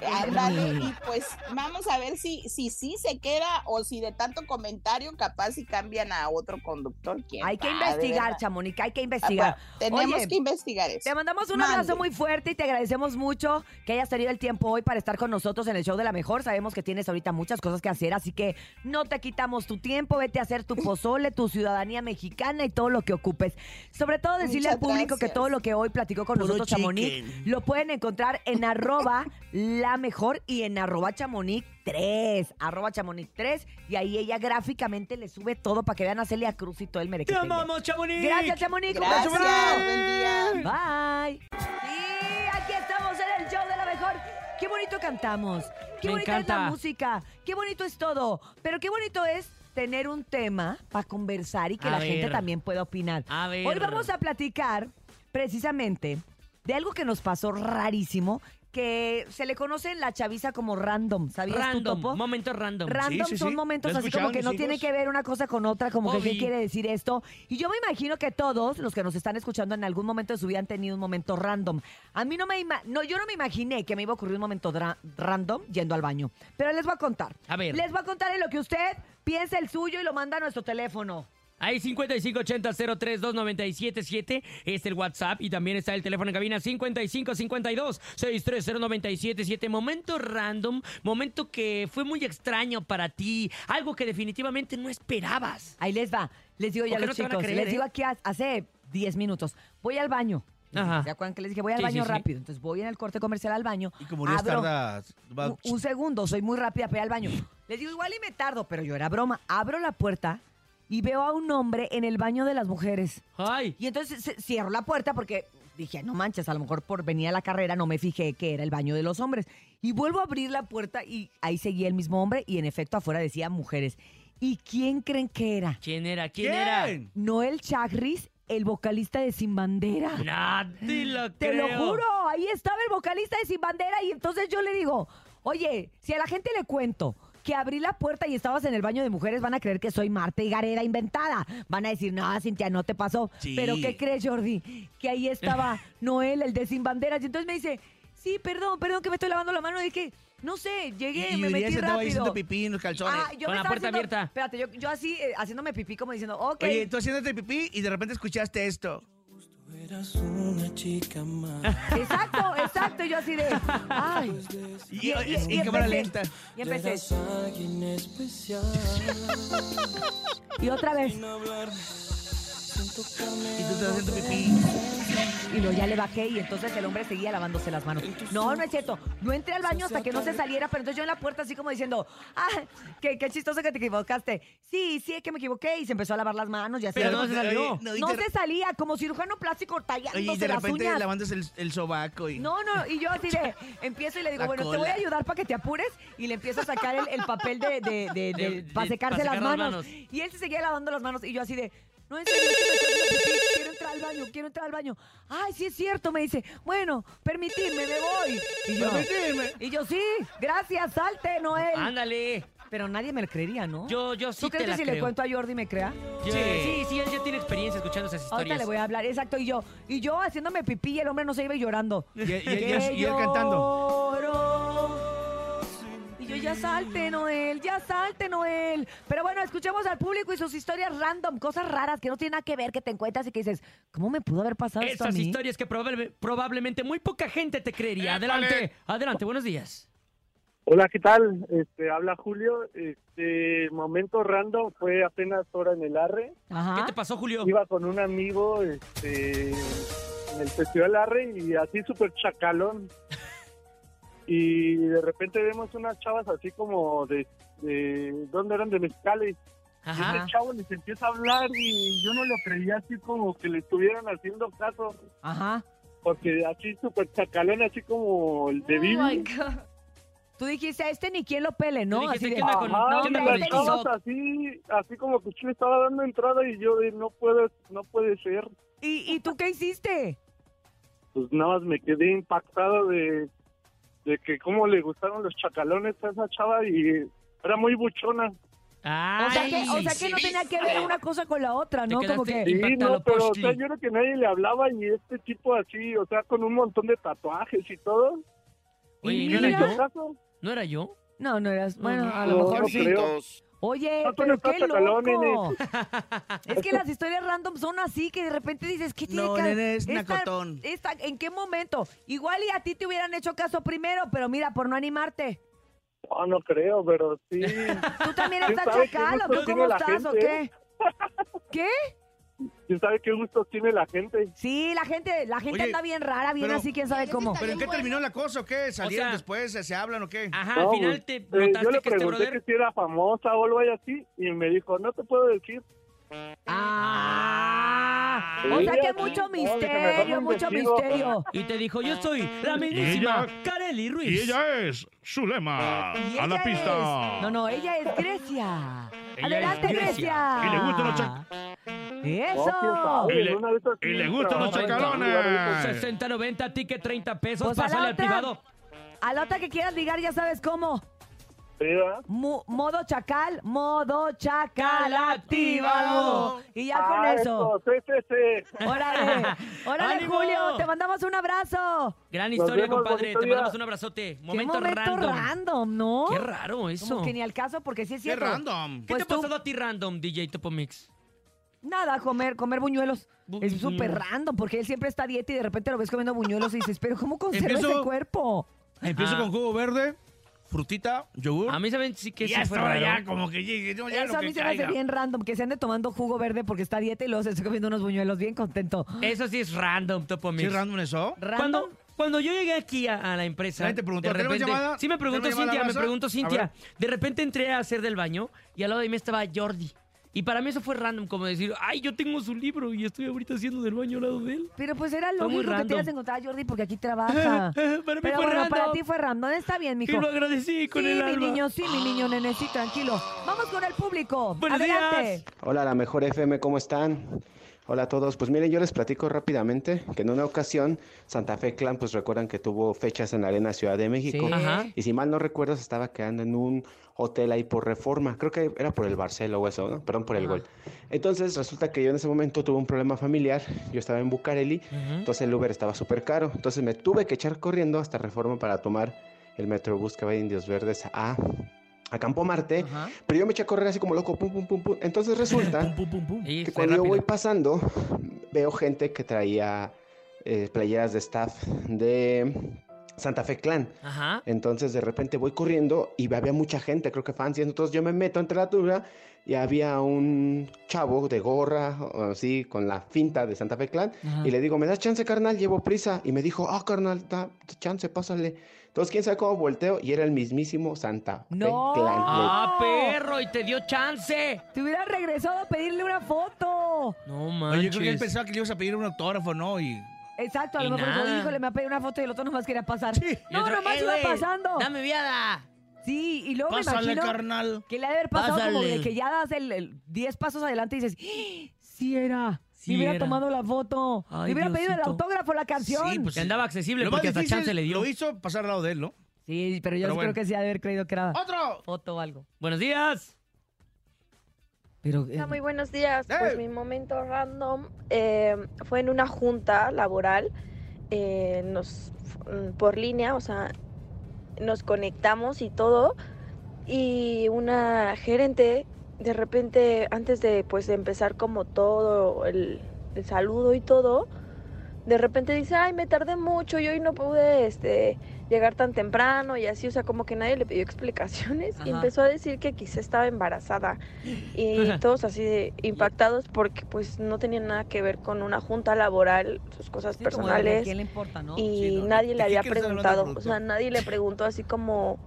Ándale, y pues vamos a ver si si sí se queda o si de tanto comentario capaz si cambian a otro conductor. ¿quién Hay que investigar? Chamonix, hay que investigar. Ah, bueno, tenemos Oye, que investigar eso. Te mandamos un Mande. abrazo muy fuerte y te agradecemos mucho que hayas tenido el tiempo hoy para estar con nosotros en el show de la mejor. Sabemos que tienes ahorita muchas cosas que hacer, así que no te quitamos tu tiempo. Vete a hacer tu pozole, tu ciudadanía mexicana y todo lo que ocupes. Sobre todo decirle Muchas al público que todo lo que hoy platicó con Puro nosotros Chamonix lo pueden encontrar en arroba la mejor y en arroba Chamonix 3. Arroba Chamonix 3 y ahí ella gráficamente le sube todo para que vean a Celia Cruz y todo el ¡Te merequetengue. amamos, Chamonix! Gracias, Chamonix. Gracias, buen día. Bye. Y aquí estamos en el show de la mejor. Qué bonito cantamos. Qué Me bonita es la música. Qué bonito es todo. Pero qué bonito es tener un tema para conversar y que A la gente también pueda opinar. A ver. Hoy vamos a platicar precisamente de algo que nos pasó rarísimo, que se le conoce en la chaviza como random. ¿Sabías tú, Random, Topo? momento random. Random Sí, sí, son sí. momentos así como que no mis tiene hijos. que ver una cosa con otra, como que qué quiere decir esto. Y yo me imagino que todos los que nos están escuchando en algún momento de su vida han tenido un momento random. A mí no me ima- no, yo no me imaginé que me iba a ocurrir un momento random yendo al baño. Pero les voy a contar. A ver. Les voy a contar en lo que usted piensa el suyo y lo manda a nuestro teléfono. Ahí 5580-032977 es el WhatsApp y también está el teléfono en cabina 5552-630977. Momento random, momento que fue muy extraño para ti, algo que definitivamente no esperabas. Ahí les va. Les digo ya a los no chicos. creer, les ¿eh? digo aquí ha- hace 10 minutos. Voy al baño. Ajá. ¿Se acuerdan que les dije voy al Sí, baño sí, sí. rápido? Entonces voy en el corte comercial al baño. Y como Urias abro- tarda... va- un, un segundo, soy muy rápida para ir al baño. Les digo, igual y me tardo, pero yo era broma. Abro la puerta y veo a un hombre en el baño de las mujeres. Ay, Y entonces ce- cierro la puerta porque dije, no manches, a lo mejor por venir a la carrera no me fijé que era el baño de los hombres. Y vuelvo a abrir la puerta y ahí seguía el mismo hombre y en efecto afuera decía mujeres. ¿Y quién creen que era? ¿quién era? ¿Quién, era? ¿Quién? Noel Chagris, el vocalista de Sin Bandera. Te lo Te lo juro, ahí estaba el vocalista de Sin Bandera y entonces yo le digo, oye, si a la gente le cuento que abrí la puerta y estabas en el baño de mujeres, van a creer que soy Marta y Gareda inventada. Van a decir, no, Cintia, no te pasó. Sí. Pero ¿qué crees, Jordi? Que ahí estaba Noel, el de Sin Banderas. Y entonces me dice, sí, perdón, perdón que me estoy lavando la mano. Y dije, no sé, llegué, Y me metí rápido. haciendo pipí en los calzones. Ah, yo Con me la puerta haciendo- abierta. Espérate, yo, yo así, eh, haciéndome pipí como diciendo, ok. Oye, tú haciéndote pipí y de repente escuchaste esto. Exacto, exacto. Y yo así de, ay. Y, y- y cámara lenta. Y empecé. Y otra vez. Y tú estás haciendo pipí. Y luego ya le bajé y entonces el hombre seguía lavándose las manos. No, no es cierto. No entré al baño hasta que no se saliera, pero entonces yo en la puerta así como diciendo, ah, qué, qué chistoso que te equivocaste. Sí, sí, es que me equivoqué y se empezó a lavar las manos y así. Pero no se salió. Oye, no, y No de- se salía, como cirujano plástico Oye, y de las repente uñas. lavándose el, el sobaco y... No, no, y yo así de, empiezo y le digo, La bueno, te voy a ayudar para que te apures. Y le empiezo a sacar el, el papel de, de, de, De- de- de- para secarse pa' las secar las manos. manos. Y él se seguía lavando las manos y yo así de, no, en serio, es que me estoy haciendo pipí, quiero entrar al baño, quiero entrar al baño. Ay, sí es cierto, me dice, bueno, permitidme, me voy. Y yo, Permitidme. y yo sí, gracias, salte, Noel. Ándale. Pero nadie me lo creería, ¿no? Yo, yo sí ¿Tú te crees que la si le creo. cuento a Jordi me crea? Yo- sí, sí, él ya tiene experiencia escuchando esas Ahorita historias. le voy a hablar, exacto, y yo, y yo haciéndome pipí y el hombre no se iba y llorando. Y, y- y- Que y él cantando. Ya salte, Noel, ya salte, Noel. Pero bueno, escuchemos al público y sus historias random, cosas raras que no tienen nada que ver, que te encuentras y que dices, ¿cómo me pudo haber pasado esto a Esas mí? historias que probable- probablemente muy poca gente te creería. Adelante, adelante, buenos días. Hola, ¿qué tal? Este, habla Julio. Este momento random fue apenas hora en el Arre. ¿Qué Ajá. te pasó, Julio? Iba con un amigo este, en el Festival Arre y así súper chacalón. Y de repente vemos unas chavas así como de, de ¿dónde eran? De Mezcali. Y ese chavo les empieza a hablar y yo no lo creía así como que le estuvieran haciendo caso. Ajá. Porque así súper chacalón, así como el de Bibi. Tú dijiste, a este ni quien lo pele, ¿no? Así de, ¿qué onda con- Ajá, no, y las así, así como que usted le estaba dando entrada y yo de no puede, no puede ser. ¿Y, ¿Y tú qué hiciste? Pues nada más me quedé impactado de, de que cómo le gustaron los chacalones a esa chava y era muy buchona. O sea, Ay, que, o sea que no tenía que ver una cosa con la otra, ¿no? Como que... Sí, no, pero o sea, yo creo que nadie le hablaba y este tipo así, o sea, con un montón de tatuajes y todo. Oye, Y ¿no era yo? ¿No era yo? No, no eras. Bueno, a lo No, mejor no sí. creo. Oye, No, pero no qué loco. Es que las historias random son así que de repente dices, ¿qué tiene No, que nene, es esta- nacotón. esta- ¿En qué momento? Igual y a ti te hubieran hecho caso primero, pero mira, por no animarte. No, no creo, pero sí. ¿Tú también ¿Quién estás qué chacal o qué? ¿Cómo estás o gente, qué? eh? ¿Qué? ¿Quién sabe qué gustos tiene la gente? Sí, la gente, la gente Oye, anda bien rara, bien pero- así, quién sabe cómo. ¿Pero en qué terminó la cosa o qué? ¿Salieron sea- después? ¿Se, se hablan o qué? Ajá, No, al final pues, te eh, yo le notaste que este pregunté brother... que si era famosa o algo así y me dijo, no te puedo decir. Ah, Sí, o sea que mucho misterio, mucho misterio. Y te dijo, yo soy la mismísima ella- Kareli Ruiz. Y ella es Zulema. Y A la pista. es- No, no, ella es Grecia. Ella Adelante, es Grecia. Grecia. Y le gustan los quién Eso. Y le- y le gustan los trabaja, chacalones. 60, 90, ticket 30 pesos, Pues a la pásale al otra. privado. A la otra que quieras ligar, ya sabes cómo. Sí, ¿verdad? Mu- modo chacal, modo chacal activado. Y ya con Ah, eso. Sí, sí, sí. Órale, órale, ¡Ánimo! Nos te mandamos un abrazo. Gran Nos historia, vemos, compadre. bonito Te día. mandamos un abrazote. Qué Momento, momento random. random, ¿no? Qué raro eso. Como que ni al caso, porque sí es ¡Qué cierto. random! ¿Qué Pues te ha tú- pasado a ti random, DJ Topo Mix? Nada, comer, comer buñuelos. Bu- Es súper buñuelos. random, porque él siempre está a dieta y de repente lo ves comiendo buñuelos y dices, pero ¿cómo conserva Empiezo- ese cuerpo? Empiezo Ah. con jugo verde, frutita, yogur. A mí saben sí que sí ya fue estaba raro. ya como que llegue, no, ya Eso lo a que mí se me hace caiga. bien random, que se ande tomando jugo verde porque está a dieta y luego se está comiendo unos buñuelos bien contento. Eso sí es random, Topo ¿Sí Mix. es random eso? ¿Random? Cuando, cuando yo llegué aquí a, a la empresa, Nadie te preguntó, de ¿tenemos repente, llamada? sí me preguntó ¿Tenemos llamada, Cintia, me raza? preguntó A Cintia. ver. De repente entré a hacer del baño y al lado de mí estaba Jordi. Y para mí eso fue random, como decir, ay, yo tengo su libro y estoy ahorita haciendo del baño al lado de él. Pero pues era Fue muy lógico que te random. ibas a encontrar Jordi porque aquí trabaja. para mí Pero fue bueno, random. para ti fue random. Está bien, mijo. Y lo agradecí con sí, el mi alma. niño, sí, mi niño, nene, sí, tranquilo. Vamos con el público. Buenos Adelante. días. Hola, la mejor FM, ¿cómo están? Hola a todos. Pues miren, yo les platico rápidamente que en una ocasión Santa Fe Clan, pues recuerdan que tuvo fechas en la Arena Ciudad de México. Sí. Ajá. Y si mal no recuerdo, se estaba quedando en un hotel ahí por reforma. Creo que era por el Barcelo o eso, ¿no? Perdón por el Ajá. gol. Entonces resulta que yo en ese momento tuve un problema familiar. Yo estaba en Bucareli, entonces el Uber estaba súper caro. Entonces me tuve que echar corriendo hasta reforma para tomar el Metrobús que va de Indios Verdes a, a Campo Marte. Ajá. Pero yo me eché a correr así como loco, pum, pum, pum, pum. Entonces resulta Pum, pum, pum, pum. Y que cuando yo voy pasando, veo gente que traía eh, playeras de staff de Santa Fe Clan. Ajá. Entonces de repente voy corriendo y había mucha gente, creo que fans, y entonces yo me meto entre la turba y había un chavo de gorra, o así, con la finta de Santa Fe Clan, Ajá. y le digo, ¿me das chance, carnal? Llevo prisa. Y me dijo, ah, carnal, da chance, pásale. Entonces, quién sabe cómo volteo, y era el mismísimo Santa Fe No. Clan. ¡Ah, perro! Y te dio chance. Te hubieras regresado a pedirle una foto. No Oye, manches. yo creo que él pensaba que le ibas a pedir un autógrafo, ¿no? Y Exacto, a lo Y mejor dijo, nada. híjole, me ha pedido una foto y el otro nomás quería pasar. Y No, otro, nomás "Eh, iba güey, pasando. Dame viada. Sí, y luego me pásale, imagino carnal. que le ha de haber pasado como Pásale. de que ya das el 10 pasos adelante y dices, ¡Ah! sí era. Sí me hubiera era. tomado la foto. Ay, me hubiera pedido el Diosito. autógrafo, la canción. Sí, pues Que andaba accesible Lo más porque hasta difícil chance le dio. lo hizo pasar al lado de él, ¿no? Sí, pero yo Pero creo bueno. que sí ha de haber creído que era ¡Otro! foto o algo. Buenos días. Pero, eh, Hola, muy buenos días. ¡Eh! Pues mi momento random eh, fue en una junta laboral eh, nos, mm, por línea, o sea, nos conectamos y todo. Y una gerente, de repente, antes de, pues, de empezar como todo el, el saludo y todo, de repente dice, ay, me tardé mucho y hoy no pude este, llegar tan temprano y así, o sea, como que nadie le pidió explicaciones y empezó a decir que quizá estaba embarazada y todos así de impactados porque pues no tenían nada que ver con una junta laboral, sus cosas sí, como de, ¿a personales quién le importa, no? y Sí, no. nadie ¿De le había preguntado, o sea, nadie le preguntó así como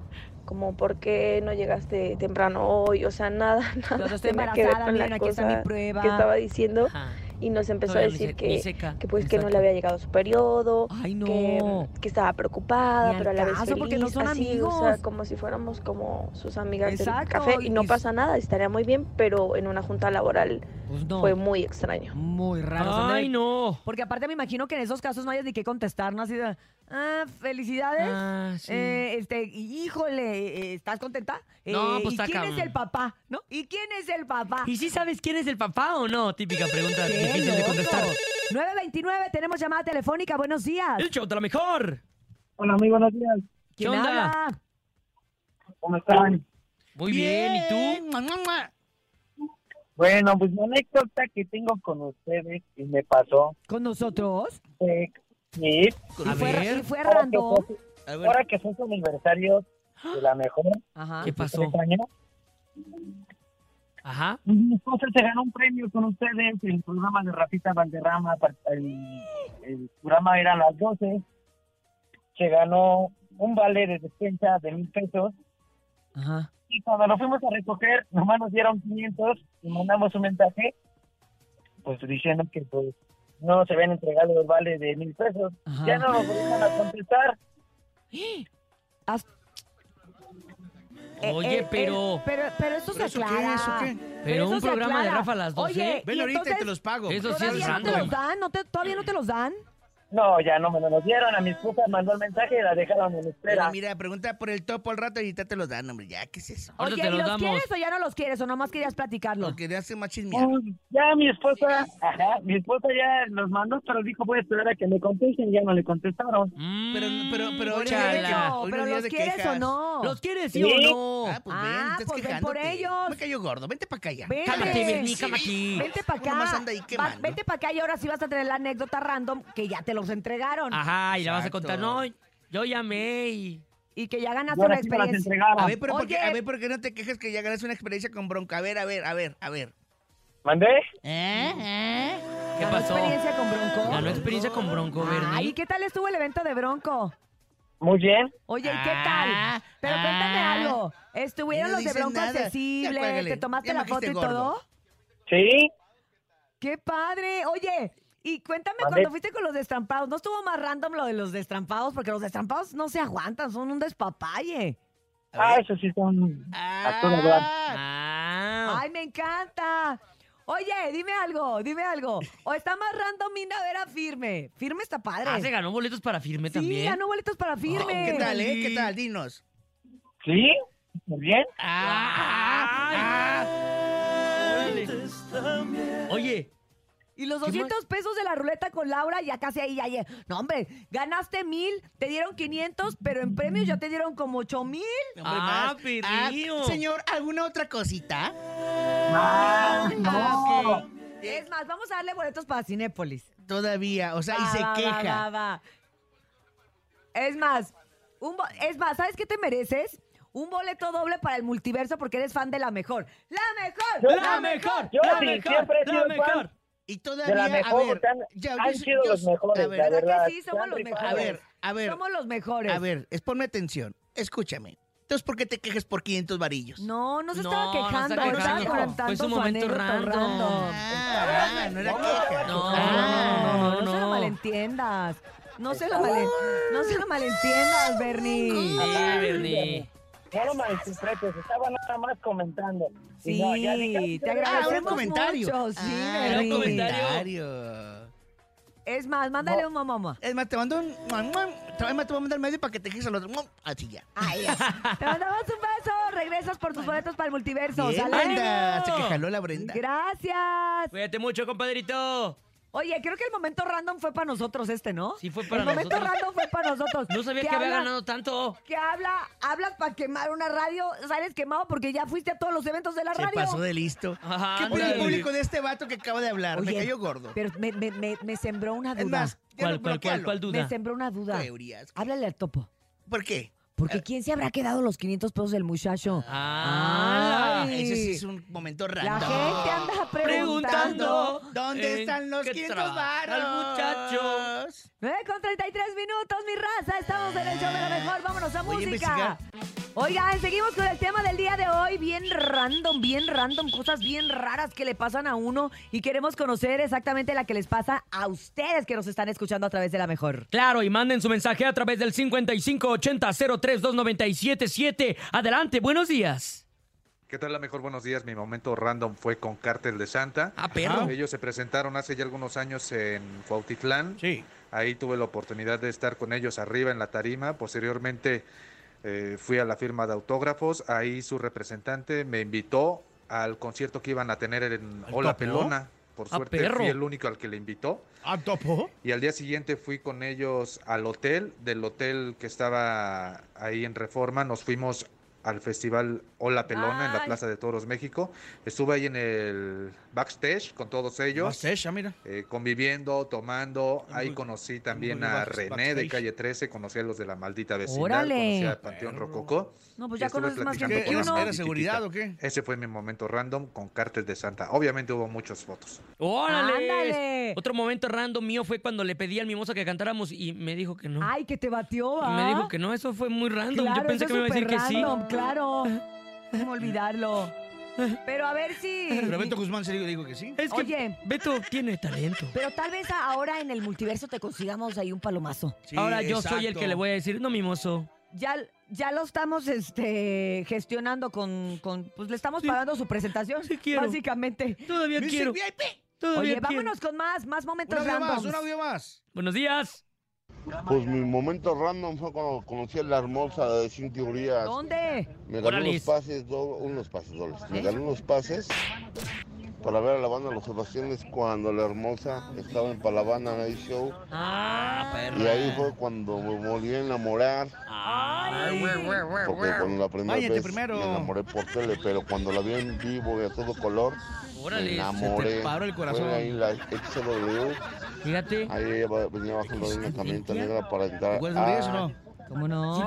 como por qué no llegaste temprano hoy, o sea, nada, nada Yo estoy tenía que ver embarazada, con miren, la aquí está mi prueba. que estaba diciendo Ajá. Y nos empezó Todavía a decir que, seca. que pues que no le había llegado su periodo, Ay, no. que, que estaba preocupada, pero a la vez feliz, porque no son así, amigos. o sea, como si fuéramos como sus amigas Exacto, del café y no pasa nada, estaría muy bien, pero en una junta laboral Pues no. fue muy extraño. Muy raro. o sea, Ay, no. Porque aparte me imagino que en esos casos no hayas ni qué contestar, ¿no? Así de, ah, felicidades. Ah, sí. Eh, este, híjole, eh, ¿estás contenta? No, Eh, pues ¿Y quién es el papá? ¿No? ¿Y quién es el papá? ¿Y si sabes quién es el papá o no? Típica pregunta ¡Qué difícil de contestar. 929, tenemos llamada telefónica. Buenos días. El show de la mejor. Hola, muy buenos días. ¿Quién ¿Qué onda? habla? ¿Cómo están? Muy bien, ¿y tú? Mua, mua, mua. Bueno, pues la anécdota que tengo con ustedes y me pasó ¿Con nosotros? fue sí, A ¿Y fue, ver. y fue random? fue- A ver. ahora que fue su aniversario de la mejor, Ajá. ¿Qué pasó? años, Ajá. mi esposa se ganó un premio con ustedes en el programa de Rafita Valderrama. el programa era a las 12. Se ganó un vale de despensa de mil pesos. Ajá. Y cuando lo fuimos a recoger, nomás nos dieron 500 y mandamos un mensaje, pues diciendo que pues no se habían entregado el vale de mil pesos. Ajá. Ya no nos volvieron a contestar. Haz- Eh, Oye, eh, pero... eh, pero, pero eso se ¿Pero eso qué? aclara. ¿Eso qué? Pero un eso programa de. Rafa a las 12. Oye, Ven ¿y ahorita y te los pago. Eso sí es ¿Todavía no te random. los dan? ¿No te- ¿Todavía no te los dan? No, ya no me lo dieron. A mi esposa mandó el mensaje y la dejaron en espera. Pero mira, pregunta por el topo al rato y ahorita te los dan, hombre. Ya, ¿qué es eso? Oye, te ¿y los los damos. quieres o ya no los quieres? ¿O nomás querías platicarlo? Porque hace más chismear. Pues, ya mi esposa, ajá, mi esposa ya los mandó, pero dijo voy a esperar a que me contesten. Ya no le contestaron. Mm, Pero, pero, pero hoy no chala. hoy pero los quieres quejas. o no. ¿Los quieres sí, Sí. o no? Ah, pues Ah, ven, estás pues ven por ellos. Me cayó gordo. Vente para acá ya. Vente. Cálmate, cálmate aquí. Vente para acá. Nomás anda ahí Va- vente para acá y ahora sí vas a tener la anécdota random que ya te los entregaron. Ajá, y la vas a contar. No, yo llamé y... Y que ya ganaste una experiencia. A ver, pero ¿por qué, Oye. a ver, ¿por qué no te quejas que ya ganas una experiencia con bronca? A ver, a ver, a ver, a ver. ¿Mandé? ¿Eh? ¿Eh? ¿Qué ¿Ganó pasó? experiencia con Bronco? Ganó experiencia con Bronco, Bernie. Ay, ¿y qué tal estuvo el evento de Bronco? Muy bien. Oye, ¿y qué Ah, tal? Pero cuéntame ah. algo. ¿Estuvieron No los de Bronco nada. Ya accesible? cuélgale. ¿Te tomaste la foto y gordo. todo? Sí. ¡Qué padre! Oye, y cuéntame cuando fuiste con los destrampados, ¿no estuvo más random lo de los destrampados? Porque los destrampados no se aguantan, son un despapalle. Ah, eso sí son a todo dar. Ah. ¡Ay, me encanta! Oye, dime algo, dime algo. ¿O está más random Mina Vera Firme? Firme está padre. Ah, se ganó boletos para firme sí, también. ganó boletos para Firme. ¿Qué tal, eh? ¿Qué tal? Dinos. Sí, muy bien. Ah, órale. Oye, Y los ¿Qué 200 pesos de la ruleta con Laura ya casi ahí, ya, ya. No, hombre, ganaste mil, te dieron 500, pero en premios ya te dieron como 8 mil. Ah, perrillo. señor, ¿alguna otra cosita? Ah, no. Es más, vamos a darle boletos para Cinépolis. Todavía, o sea, y se va, queja. va, va. Es más, un bo- es más, ¿sabes qué te mereces? Un boleto doble para el multiverso porque eres fan de la mejor. ¡La mejor! la mejor, Yo la sí, mejor, siempre he la sido mejor. fan. Y De todavía, a mejor, ver, porque han, ya, han yo- sido yo- los mejores, a ver, la ¿Verdad que sí? Somos los rifado. a mejores. ver, a ver, Somos los mejores. a ver, es ponme atención. Escúchame. Entonces, ¿por qué te quejas por 500 varillos? No, no se No, estaba no quejando, está estaba quejando. contando Fue su momento random. Ah, no era queja. No, No, no, no, no, se lo no. malentiendas. No se lo, malen- no se lo malentiendas, Bernie. Sí, Bernie. No lo malinterpretes, estaba nada más comentando. Sí, no, ya dije, te Ah, agradecemos un comentario. mucho. Sí, Ah, era un Bernie. comentario. Es más, mándale un mamá. Es más, te mando un... mua, Es más, te voy a mandar medio para que te quejes al otro. Así ya. Ay, ya. Te mandamos un beso. Regresas por tus boletos para el multiverso. Bien, ¿sale? Brenda. Se que jaló la Brenda. Gracias. Cuídate mucho, compadrito. Oye, creo que el momento random fue para nosotros este, ¿no? Sí, fue para el momento nosotros. random fue para nosotros. No sabía Que que había ganado tanto. Que habla, hablas para quemar una radio, sales quemado porque ya fuiste a todos los eventos de la Se radio. pasó de listo. Ajá, ¿Qué pone el público de este vato que acaba de hablar? Me Oye, cayó gordo. Pero me, me, me, me sembró una duda. Es más, ¿Cuál, no- cuál, cuál me duda? sembró una duda. Teorías. Háblale al topo. ¿Por qué? Porque ¿quién se habrá quedado los 500 pesos del muchacho? Ah, Ay. Ese sí es un momento La random. gente anda preguntando. Preguntando. ¿Dónde ¿En están los qué 500 trabaja el varos? muchacho? 9 con 33 minutos, mi raza. Estamos en el show de la mejor. Vámonos a Voy a música. Oigan, seguimos con el tema del día de hoy. Bien random, bien random. Cosas bien raras que le pasan a uno. Y queremos conocer exactamente la que les pasa a ustedes que nos están escuchando a través de la mejor. Claro, y manden su mensaje a través del 5580-032977. Adelante, buenos días. ¿Qué tal la mejor? Buenos días. Mi momento random fue con Cártel de Santa. Ah, perro. Ellos se presentaron hace ya algunos años en Cuautitlán. Sí. Ahí tuve la oportunidad de estar con ellos arriba en la tarima. Posteriormente eh, fui a la firma de autógrafos. Ahí su representante me invitó al concierto que iban a tener en ¿El Hola Topo? Pelona. Por Ah, suerte fui el único al que le invitó. ¿A topo? Y al día siguiente fui con ellos al hotel. Del hotel que estaba ahí en Reforma, nos fuimos al festival Hola Pelona en la Ay. Plaza de Toros México. Estuve ahí en el backstage con todos ellos. Backstage, ah, mira. eh, conviviendo, tomando. Ahí conocí también a René backstage. de Calle 13, conocí a los de la maldita vecindad, Órale. conocí a Panteón Rococó. No, pues y ya conoces más platicando gente que uno. ¿Era seguridad o qué? Ese fue mi momento random con Cártel de Santa. Obviamente hubo muchas fotos. ¡Órale! Ándale. Otro momento random mío fue cuando le pedí al mimoso que cantáramos y me dijo que no. Ay, que te batió, Y ¿ah? me dijo que no, eso fue muy random. Claro, Yo pensé que me es iba a decir que súper sí. random, Claro. ¿Cómo olvidarlo? Pero a ver si... Pero Beto Guzmán se dijo, que sí. Es que Oye. Beto tiene talento. Pero tal vez ahora en el multiverso te consigamos ahí un palomazo. Ahora yo soy el que le voy a decir, no, mimoso. Ya, ya lo estamos este, gestionando con, con- Pues le estamos pagando su presentación. quiero. Básicamente. Todavía quiero. VIP. Todavía Oye, quiero. vámonos con más, más Un momentos audio más, un audio más. Buenos días. Pues mi momento random fue cuando conocí a la hermosa de Cintia Urias. ¿Dónde? Me ganó unos pases, do- unos pases dobles. Me ganó unos pases para ver a la banda Los Sebastianes cuando la hermosa estaba en Palavana Night Show. Ah, Y ahí fue cuando me volví a enamorar. Porque con la primera Váyate vez primero. me enamoré por tele, pero cuando la vi en vivo y a todo color, Órale, me se te enamoré. paró el corazón. Fue ahí la XW. Fíjate. Ahí ella venía bajando de una camioneta negra para entrar. ¿Te acuerdas de eso a- no? ¿Cómo no?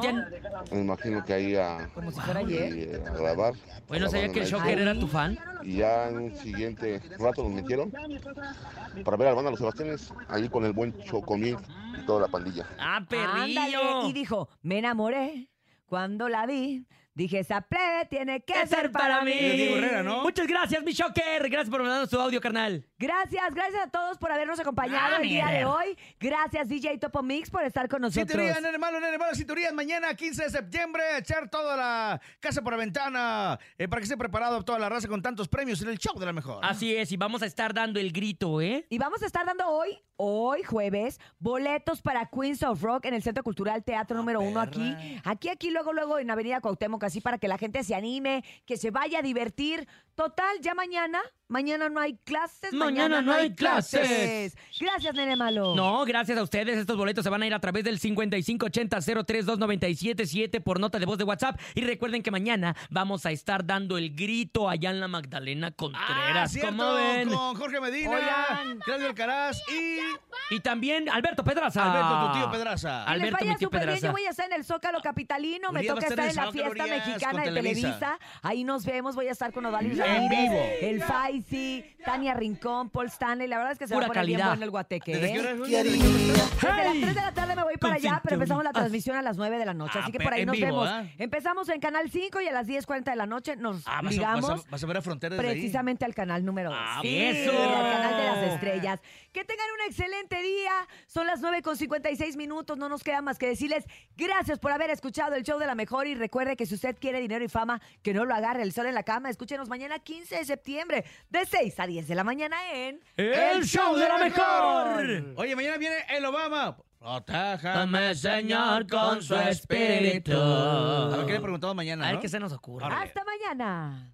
Me imagino que ahí a, Como si fuera ayer. ahí, eh, a grabar. bueno, sabía Grabaron que el. Shocker era tu fan. Y ya en un siguiente rato nos metieron para ver a la banda Los Sebastianes, ahí con el buen Chocomil y toda la pandilla. Ah, Ándale. perrillo. Y dijo, me enamoré cuando la vi. Dije, esa plebe tiene que ¿Qué ser para mí. Herrera, ¿no? Muchas gracias, mi Shocker. Gracias por mandarnos tu audio, carnal. Gracias, gracias a todos por habernos acompañado Ah, el día de hoy. Gracias, DJ Topo Mix, por estar con nosotros. Cinturías, nene malo, nene malo, cinturías. Mañana, 15 de septiembre, echar toda la casa por la ventana eh, para que esté preparado toda la raza con tantos premios en el show de la mejor. Así es, y vamos a estar dando el grito, ¿eh? Y vamos a estar dando hoy, hoy jueves, boletos para Queens of Rock en el Centro Cultural Teatro número uno aquí. Aquí, aquí, luego, luego en Avenida Cuauhtémoc, así para que la gente se anime, que se vaya a divertir. Total, ya mañana, mañana no hay clases. Mañana no hay clases. Gracias, nene malo. No, gracias a ustedes. Estos boletos se van a ir a través del 5580-032977 por nota de voz de WhatsApp. Y recuerden que mañana vamos a estar dando el grito allá en la Magdalena Ah, Contreras. cierto, ¿Cómo ven? con Jorge Medina, Oigan. Claudio Alcaraz y Y también Alberto Pedraza. Alberto, tu tío Pedraza. Que les Alberto, vaya mi tío súper bien. Pedraza. Yo voy a estar en el Zócalo Capitalino. Me toca estar en la en fiesta Urias, mexicana de Televisa. Televisa. Ahí nos vemos. Voy a estar con Odalis En Ramírez, vivo. el Tania Rincón, Paul Stanley. La verdad es que se Pura va a poner bien calidad. bueno el guateque. ¿Desde ¿eh? qué hora es, güey? Desde las Hey. 3 de la tarde me voy para allá, pero empezamos la cinturón. transmisión a las 9 de la noche. Ah, Así que pero por ahí en nos vivo, vemos. ¿ah? Empezamos en Canal 5 y a las 10.40 de la noche nos Ah, vas a, ligamos. vas a- vas a ver a Frontera desde ahí. Precisamente al canal número 2. Ah, sí, eso. al canal de las estrellas. Que tengan un excelente día. Son las 9 con 56 minutos. No nos queda más que decirles gracias por haber escuchado el show de la mejor. Y recuerde que si usted quiere dinero y fama, que no lo agarre el sol en la cama. Escúchenos mañana 15 de septiembre, de 6 a 10 de la mañana en El show de la mejor. Oye, mañana viene el Obama. Protéjame, Señor, con su espíritu. A ver qué le he preguntado mañana, A ver ¿no? qué se nos ocurre. Hasta mañana.